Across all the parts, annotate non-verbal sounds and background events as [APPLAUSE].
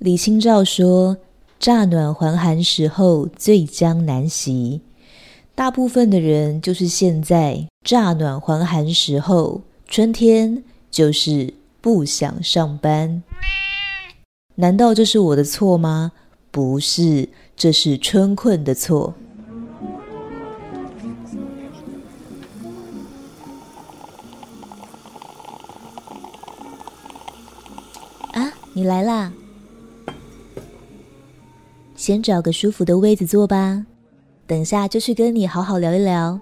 李清照说：“乍暖还寒时候，最将难习。”大部分的人就是现在乍暖还寒时候，春天就是不想上班。难道这是我的错吗？不是，这是春困的错。啊，你来啦！先找个舒服的位子坐吧。等下就去跟你好好聊一聊。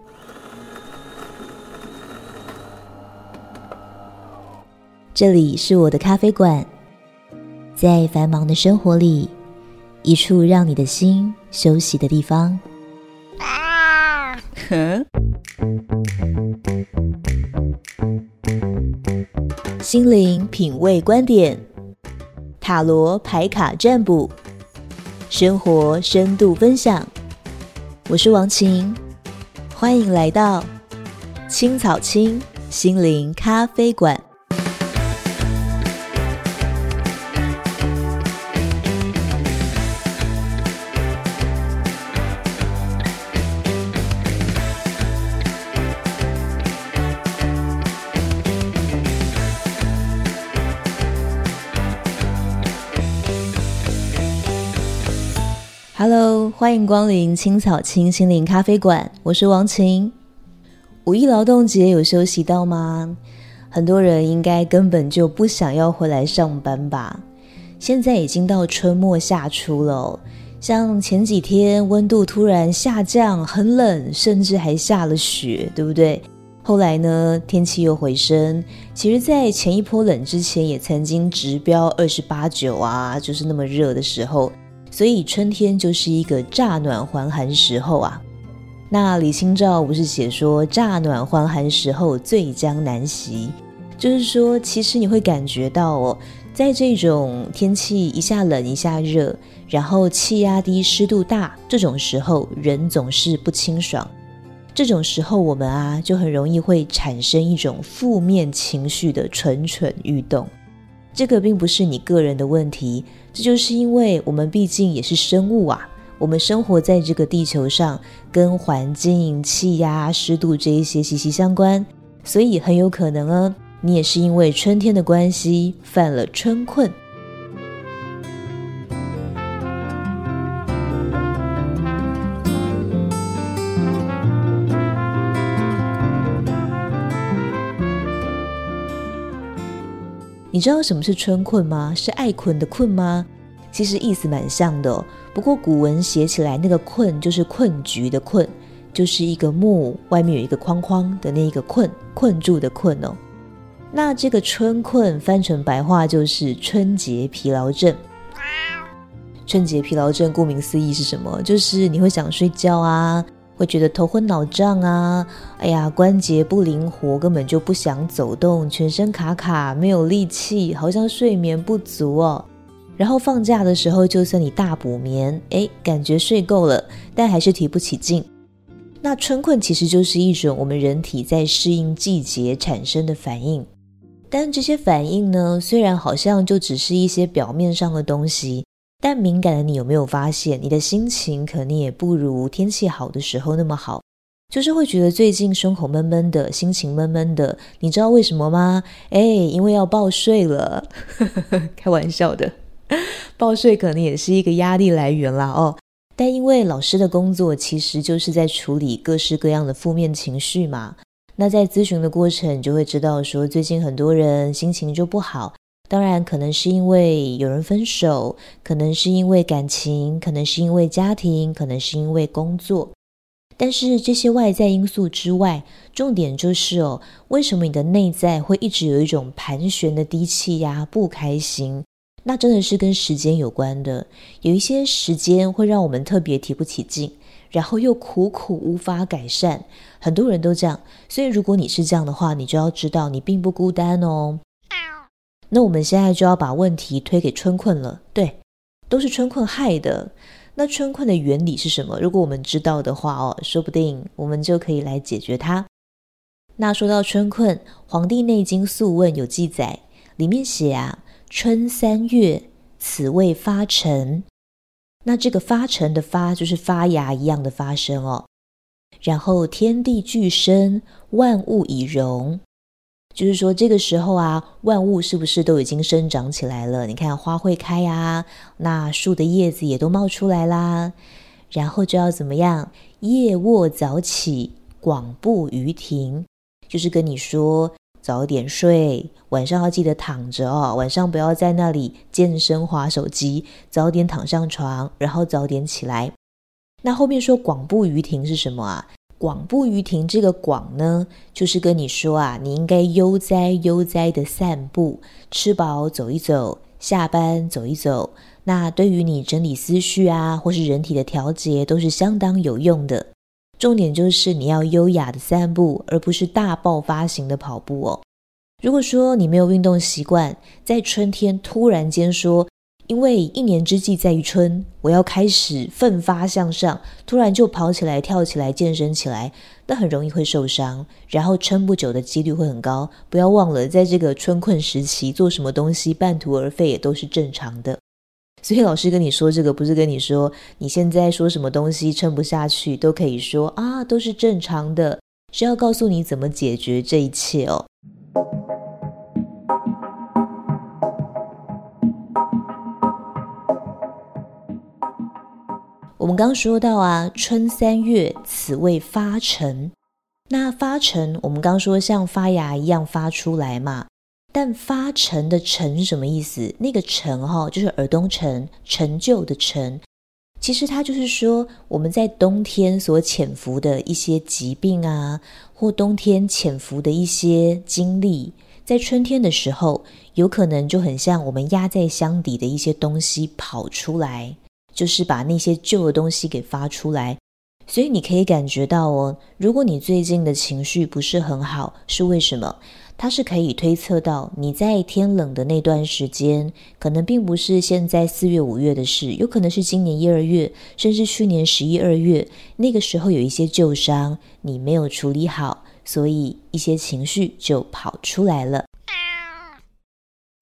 这里是我的咖啡馆，在繁忙的生活里，一处让你的心休息的地方。啊！哼。心灵品味观点，塔罗牌卡占卜，生活深度分享。我是王晴，欢迎来到青草青心灵咖啡馆。Hello，欢迎光临青草青心灵咖啡馆，我是王晴。五一劳动节有休息到吗？很多人应该根本就不想要回来上班吧？现在已经到春末夏初了，像前几天温度突然下降，很冷，甚至还下了雪，对不对？后来呢，天气又回升。其实，在前一波冷之前，也曾经直飙二十八九啊，就是那么热的时候。所以春天就是一个乍暖还寒时候啊。那李清照不是写说乍暖还寒时候最将难习，就是说其实你会感觉到哦，在这种天气一下冷一下热，然后气压低湿度大这种时候，人总是不清爽。这种时候我们啊就很容易会产生一种负面情绪的蠢蠢欲动。这个并不是你个人的问题，这就是因为我们毕竟也是生物啊，我们生活在这个地球上，跟环境、气压、湿度这一些息息相关，所以很有可能啊，你也是因为春天的关系犯了春困。你知道什么是春困吗？是爱困的困吗？其实意思蛮像的，不过古文写起来那个困就是困局的困，就是一个木外面有一个框框的那一个困，困住的困哦。那这个春困翻成白话就是春节疲劳症。春节疲劳症顾名思义是什么？就是你会想睡觉啊。会觉得头昏脑胀啊，哎呀，关节不灵活，根本就不想走动，全身卡卡，没有力气，好像睡眠不足哦。然后放假的时候，就算你大补眠，哎，感觉睡够了，但还是提不起劲。那春困其实就是一种我们人体在适应季节产生的反应，但这些反应呢，虽然好像就只是一些表面上的东西。但敏感的你有没有发现，你的心情可能也不如天气好的时候那么好，就是会觉得最近胸口闷闷的，心情闷闷的。你知道为什么吗？[LAUGHS] 哎，因为要报税了，开玩笑的，报税可能也是一个压力来源啦哦。但因为老师的工作其实就是在处理各式各样的负面情绪嘛，那在咨询的过程，你就会知道说，最近很多人心情就不好。当然，可能是因为有人分手，可能是因为感情，可能是因为家庭，可能是因为工作。但是这些外在因素之外，重点就是哦，为什么你的内在会一直有一种盘旋的低气压、不开心？那真的是跟时间有关的。有一些时间会让我们特别提不起劲，然后又苦苦无法改善。很多人都这样，所以如果你是这样的话，你就要知道你并不孤单哦。那我们现在就要把问题推给春困了，对，都是春困害的。那春困的原理是什么？如果我们知道的话哦，说不定我们就可以来解决它。那说到春困，《黄帝内经素问》有记载，里面写啊，春三月，此谓发陈。那这个发陈的发就是发芽一样的发生哦。然后天地俱生，万物以荣。就是说，这个时候啊，万物是不是都已经生长起来了？你看花会开啊，那树的叶子也都冒出来啦。然后就要怎么样？夜卧早起，广步于庭，就是跟你说早点睡，晚上要记得躺着哦，晚上不要在那里健身滑手机，早点躺上床，然后早点起来。那后面说广步于庭是什么啊？广步于庭，这个广呢，就是跟你说啊，你应该悠哉悠哉的散步，吃饱走一走，下班走一走。那对于你整理思绪啊，或是人体的调节，都是相当有用的。重点就是你要优雅的散步，而不是大爆发型的跑步哦。如果说你没有运动习惯，在春天突然间说，因为一年之计在于春，我要开始奋发向上，突然就跑起来、跳起来、健身起来，那很容易会受伤，然后撑不久的几率会很高。不要忘了，在这个春困时期，做什么东西半途而废也都是正常的。所以老师跟你说这个，不是跟你说你现在说什么东西撑不下去都可以说啊，都是正常的，是要告诉你怎么解决这一切哦。我们刚说到啊，春三月，此谓发陈。那发陈，我们刚说像发芽一样发出来嘛。但发陈的陈是什么意思？那个陈哈，就是耳东陈，陈旧的陈。其实它就是说，我们在冬天所潜伏的一些疾病啊，或冬天潜伏的一些经历，在春天的时候，有可能就很像我们压在箱底的一些东西跑出来。就是把那些旧的东西给发出来，所以你可以感觉到哦，如果你最近的情绪不是很好，是为什么？它是可以推测到你在天冷的那段时间，可能并不是现在四月五月的事，有可能是今年一二月，甚至去年十一二月，那个时候有一些旧伤你没有处理好，所以一些情绪就跑出来了。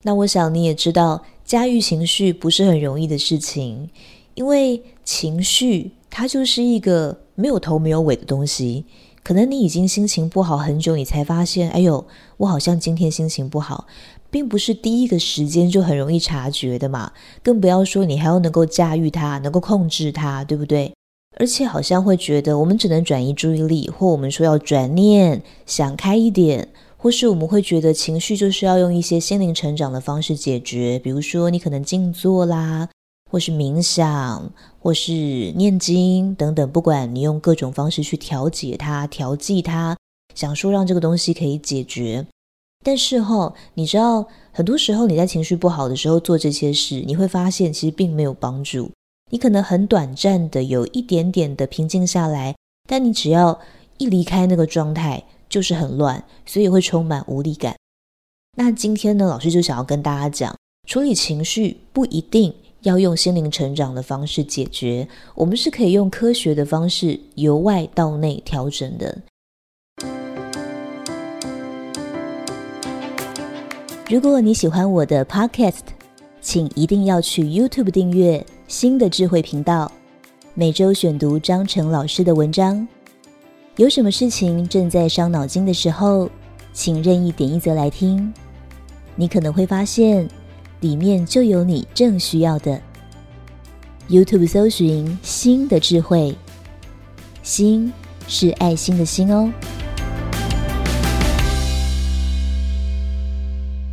那我想你也知道，驾驭情绪不是很容易的事情。因为情绪它就是一个没有头没有尾的东西，可能你已经心情不好很久，你才发现，哎呦，我好像今天心情不好，并不是第一个时间就很容易察觉的嘛，更不要说你还要能够驾驭它，能够控制它，对不对？而且好像会觉得我们只能转移注意力，或我们说要转念，想开一点，或是我们会觉得情绪就是要用一些心灵成长的方式解决，比如说你可能静坐啦。或是冥想，或是念经等等，不管你用各种方式去调节它、调剂它，想说让这个东西可以解决。但是哈，你知道，很多时候你在情绪不好的时候做这些事，你会发现其实并没有帮助。你可能很短暂的有一点点的平静下来，但你只要一离开那个状态，就是很乱，所以会充满无力感。那今天呢，老师就想要跟大家讲，处理情绪不一定。要用心灵成长的方式解决，我们是可以用科学的方式由外到内调整的。如果你喜欢我的 Podcast，请一定要去 YouTube 订阅新的智慧频道，每周选读张成老师的文章。有什么事情正在伤脑筋的时候，请任意点一则来听，你可能会发现。里面就有你正需要的。YouTube 搜寻“心的智慧”，心是爱心的心哦。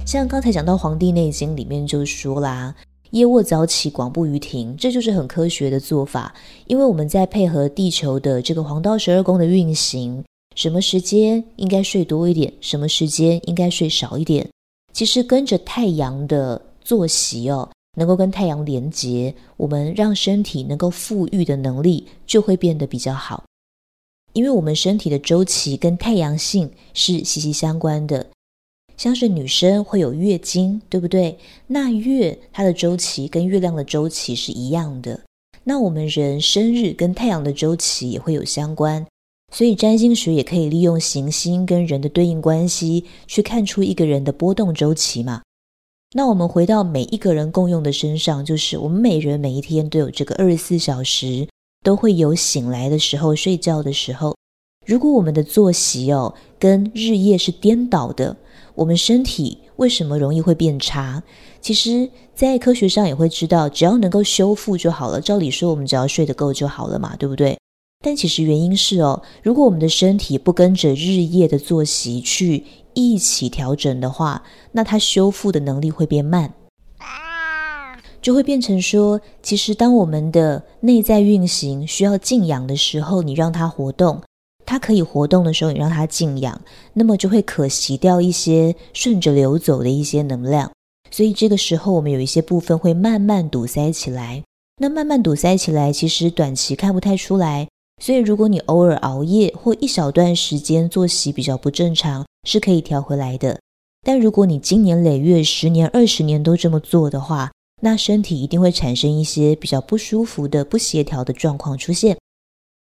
像刚才讲到《黄帝内经》里面就说啦：“夜卧早起，广步于庭”，这就是很科学的做法。因为我们在配合地球的这个黄道十二宫的运行，什么时间应该睡多一点，什么时间应该睡少一点，其实跟着太阳的。作息哦，能够跟太阳连接，我们让身体能够复愈的能力就会变得比较好。因为我们身体的周期跟太阳性是息息相关的，像是女生会有月经，对不对？那月它的周期跟月亮的周期是一样的。那我们人生日跟太阳的周期也会有相关，所以占星学也可以利用行星跟人的对应关系，去看出一个人的波动周期嘛。那我们回到每一个人共用的身上，就是我们每人每一天都有这个二十四小时，都会有醒来的时候、睡觉的时候。如果我们的作息哦跟日夜是颠倒的，我们身体为什么容易会变差？其实，在科学上也会知道，只要能够修复就好了。照理说，我们只要睡得够就好了嘛，对不对？但其实原因是哦，如果我们的身体不跟着日夜的作息去一起调整的话，那它修复的能力会变慢，就会变成说，其实当我们的内在运行需要静养的时候，你让它活动。它可以活动的时候，你让它静养，那么就会可惜掉一些顺着流走的一些能量。所以这个时候，我们有一些部分会慢慢堵塞起来。那慢慢堵塞起来，其实短期看不太出来。所以如果你偶尔熬夜或一小段时间作息比较不正常，是可以调回来的。但如果你经年累月、十年、二十年都这么做的话，那身体一定会产生一些比较不舒服的、不协调的状况出现。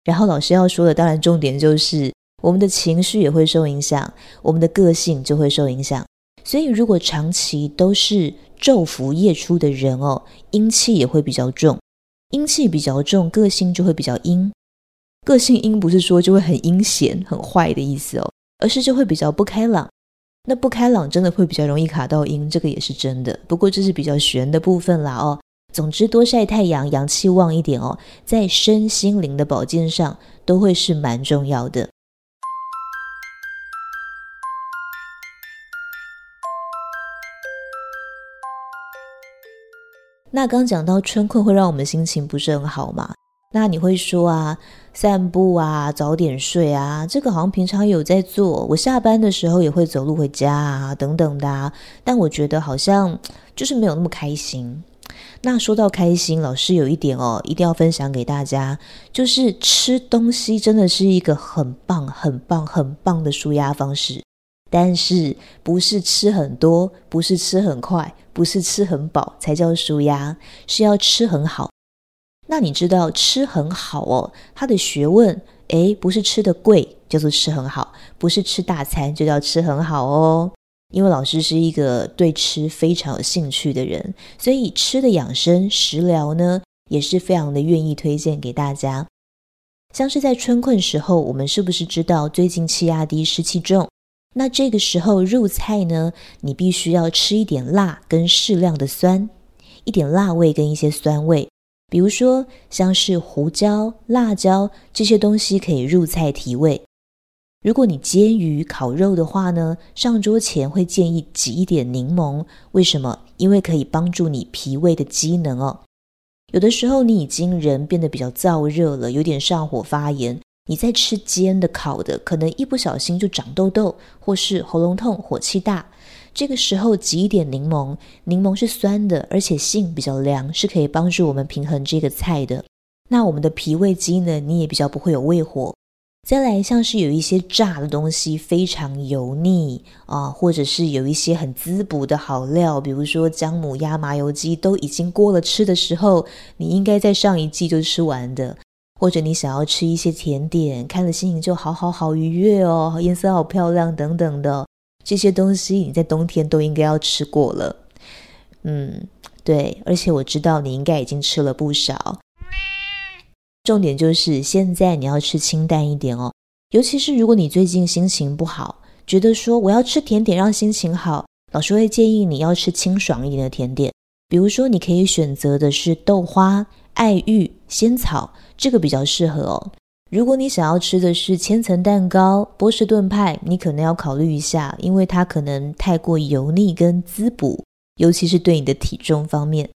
然后老师要说的，当然重点就是我们的情绪也会受影响，我们的个性就会受影响。所以如果长期都是昼伏夜出的人哦，阴气也会比较重，阴气比较重，个性就会比较阴。个性阴不是说就会很阴险、很坏的意思哦，而是就会比较不开朗。那不开朗真的会比较容易卡到阴，这个也是真的。不过这是比较玄的部分啦哦。总之，多晒太阳，阳气旺一点哦，在身心灵的保健上都会是蛮重要的。那刚讲到春困会让我们心情不是很好嘛？那你会说啊，散步啊，早点睡啊，这个好像平常有在做，我下班的时候也会走路回家啊，等等的啊。但我觉得好像 [TSK] 就是没有那么开心。那说到开心，老师有一点哦，一定要分享给大家，就是吃东西真的是一个很棒、很棒、很棒的舒压方式。但是不是吃很多，不是吃很快，不是吃很饱才叫舒压，是要吃很好。那你知道吃很好哦，它的学问，诶，不是吃的贵叫做吃很好，不是吃大餐就叫吃很好哦。因为老师是一个对吃非常有兴趣的人，所以吃的养生食疗呢，也是非常的愿意推荐给大家。像是在春困时候，我们是不是知道最近气压低、湿气重？那这个时候入菜呢，你必须要吃一点辣跟适量的酸，一点辣味跟一些酸味，比如说像是胡椒、辣椒这些东西可以入菜提味。如果你煎鱼、烤肉的话呢，上桌前会建议挤一点柠檬。为什么？因为可以帮助你脾胃的机能哦。有的时候你已经人变得比较燥热了，有点上火发炎，你在吃煎的、烤的，可能一不小心就长痘痘，或是喉咙痛、火气大。这个时候挤一点柠檬，柠檬是酸的，而且性比较凉，是可以帮助我们平衡这个菜的。那我们的脾胃机能，你也比较不会有胃火。再来，像是有一些炸的东西非常油腻啊，或者是有一些很滋补的好料，比如说姜母鸭、麻油鸡，都已经过了吃的时候，你应该在上一季就吃完的。或者你想要吃一些甜点，看了心情就好好好愉悦哦，颜色好漂亮等等的这些东西，你在冬天都应该要吃过了。嗯，对，而且我知道你应该已经吃了不少。重点就是现在你要吃清淡一点哦，尤其是如果你最近心情不好，觉得说我要吃甜点让心情好，老师会建议你要吃清爽一点的甜点，比如说你可以选择的是豆花、爱玉、仙草，这个比较适合哦。如果你想要吃的是千层蛋糕、波士顿派，你可能要考虑一下，因为它可能太过油腻跟滋补，尤其是对你的体重方面。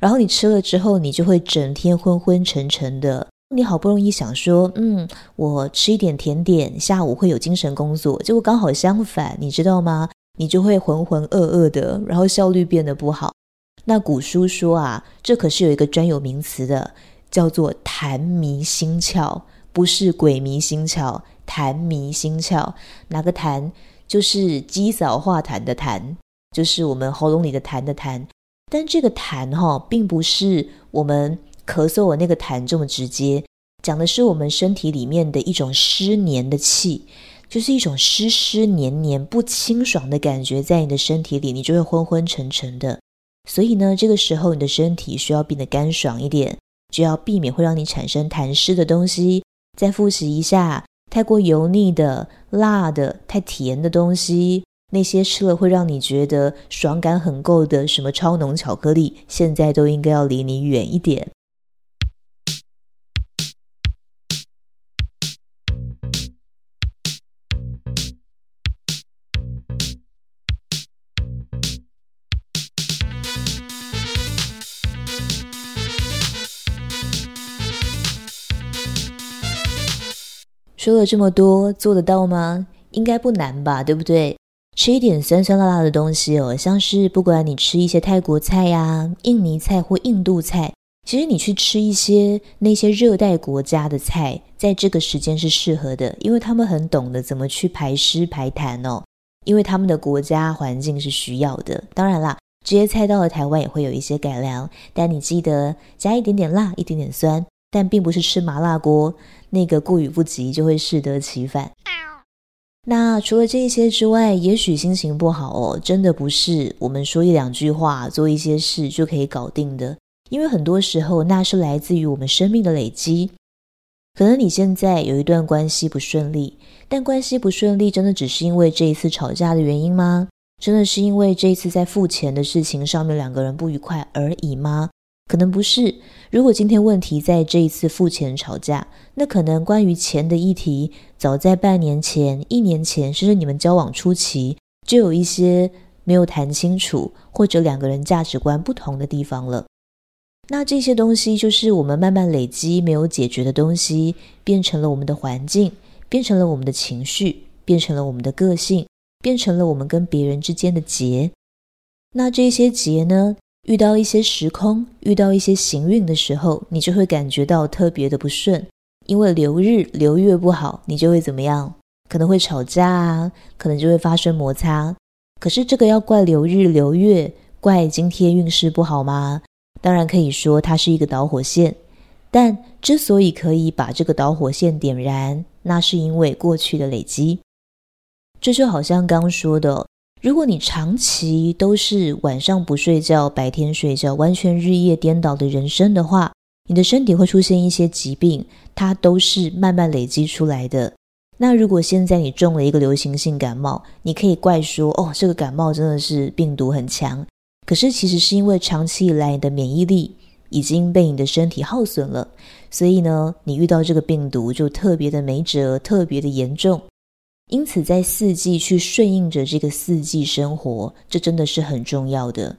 然后你吃了之后，你就会整天昏昏沉沉的。你好不容易想说，嗯，我吃一点甜点，下午会有精神工作。结果刚好相反，你知道吗？你就会浑浑噩噩的，然后效率变得不好。那古书说啊，这可是有一个专有名词的，叫做痰迷心窍，不是鬼迷心窍，痰迷心窍。哪个痰？就是积扫化痰的痰，就是我们喉咙里的痰的痰。但这个痰哈、哦，并不是我们咳嗽的那个痰这么直接，讲的是我们身体里面的一种湿黏的气。就是一种湿湿黏黏不清爽的感觉在你的身体里，你就会昏昏沉沉的。所以呢，这个时候你的身体需要变得干爽一点，就要避免会让你产生痰湿的东西。再复习一下，太过油腻的、辣的、太甜的东西。那些吃了会让你觉得爽感很够的什么超浓巧克力，现在都应该要离你远一点。说了这么多，做得到吗？应该不难吧，对不对？吃一点酸酸辣辣的东西哦，像是不管你吃一些泰国菜呀、印尼菜或印度菜，其实你去吃一些那些热带国家的菜，在这个时间是适合的，因为他们很懂得怎么去排湿排痰哦，因为他们的国家环境是需要的。当然啦，这些菜到了台湾也会有一些改良，但你记得加一点点辣，一点点酸，但并不是吃麻辣锅，那个过犹不及就会适得其反。那除了这些之外，也许心情不好哦，真的不是我们说一两句话、做一些事就可以搞定的。因为很多时候，那是来自于我们生命的累积。可能你现在有一段关系不顺利，但关系不顺利，真的只是因为这一次吵架的原因吗？真的是因为这一次在付钱的事情上面两个人不愉快而已吗？可能不是。如果今天问题在这一次付钱吵架，那可能关于钱的议题，早在半年前、一年前，甚至你们交往初期，就有一些没有谈清楚，或者两个人价值观不同的地方了。那这些东西就是我们慢慢累积没有解决的东西，变成了我们的环境，变成了我们的情绪，变成了我们的个性，变成了我们跟别人之间的结。那这些结呢？遇到一些时空，遇到一些行运的时候，你就会感觉到特别的不顺，因为流日流月不好，你就会怎么样？可能会吵架啊，可能就会发生摩擦。可是这个要怪流日流月，怪今天运势不好吗？当然可以说它是一个导火线，但之所以可以把这个导火线点燃，那是因为过去的累积。这就好像刚说的。如果你长期都是晚上不睡觉，白天睡觉，完全日夜颠倒的人生的话，你的身体会出现一些疾病，它都是慢慢累积出来的。那如果现在你中了一个流行性感冒，你可以怪说，哦，这个感冒真的是病毒很强。可是其实是因为长期以来你的免疫力已经被你的身体耗损了，所以呢，你遇到这个病毒就特别的没辙，特别的严重。因此，在四季去顺应着这个四季生活，这真的是很重要的。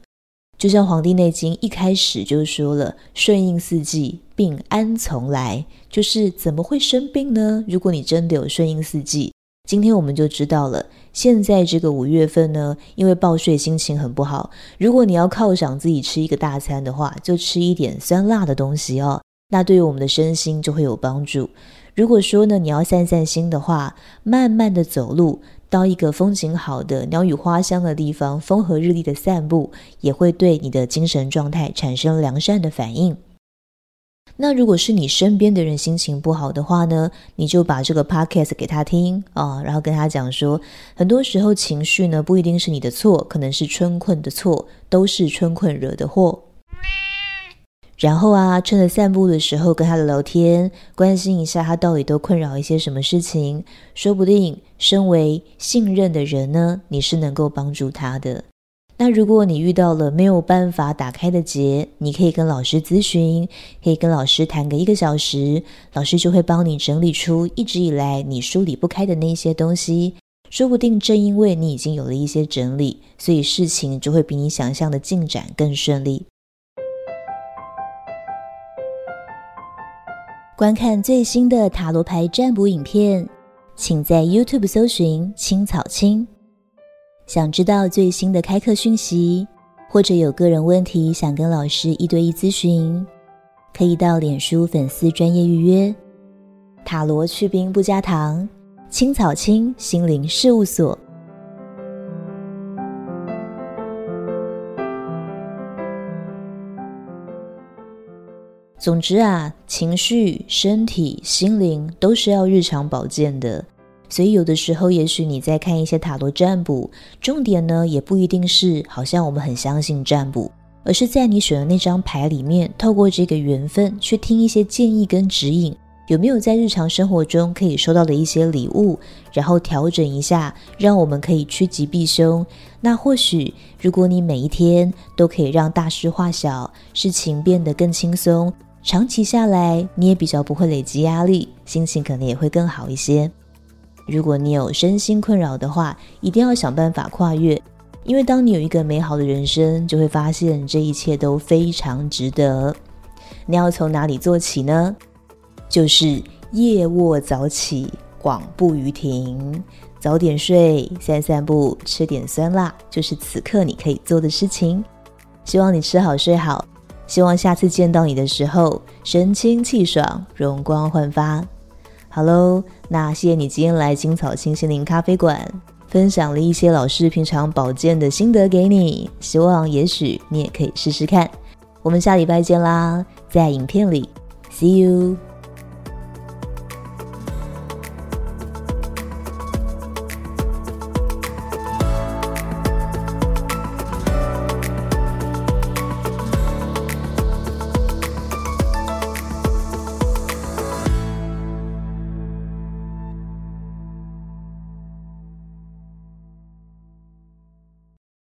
就像《黄帝内经》一开始就说了：“顺应四季，病安从来？”就是怎么会生病呢？如果你真的有顺应四季，今天我们就知道了。现在这个五月份呢，因为报税心情很不好，如果你要犒赏自己吃一个大餐的话，就吃一点酸辣的东西哦，那对于我们的身心就会有帮助。如果说呢，你要散散心的话，慢慢的走路到一个风景好的、鸟语花香的地方，风和日丽的散步，也会对你的精神状态产生良善的反应。那如果是你身边的人心情不好的话呢，你就把这个 podcast 给他听啊、然后跟他讲说，很多时候情绪呢不一定是你的错，可能是春困的错，都是春困惹的祸。然后啊，趁着散步的时候跟他聊天，关心一下他到底都困扰一些什么事情，说不定身为信任的人呢，你是能够帮助他的。那如果你遇到了没有办法打开的结，你可以跟老师咨询，可以跟老师谈个一个小时，老师就会帮你整理出一直以来你梳理不开的那些东西。说不定正因为你已经有了一些整理，所以事情就会比你想象的进展更顺利。观看最新的塔罗牌占卜影片，请在 YouTube 搜寻“青草青”。想知道最新的开课讯息，或者有个人问题想跟老师一对一咨询，可以到脸书粉丝专业预约。塔罗去冰不加糖，青草青心灵事务所。总之啊，情绪、身体、心灵都是要日常保健的，所以有的时候，也许你在看一些塔罗占卜，重点呢也不一定是好像我们很相信占卜，而是在你选的那张牌里面，透过这个缘分去听一些建议跟指引，有没有在日常生活中可以收到的一些礼物，然后调整一下，让我们可以趋吉避凶。那或许如果你每一天都可以让大事化小，事情变得更轻松，长期下来你也比较不会累积压力，心情可能也会更好一些。如果你有身心困扰的话，一定要想办法跨越，因为当你有一个美好的人生，就会发现这一切都非常值得。你要从哪里做起呢？就是夜卧早起，广步于庭，早点睡，散散步，吃点酸辣，就是此刻你可以做的事情。希望你吃好睡好，希望下次见到你的时候，神清气爽，容光焕发。好喽，那谢谢你今天来青草清心灵咖啡馆，分享了一些老师平常保健的心得给你，希望也许你也可以试试看。我们下礼拜见啦，在影片里，See you。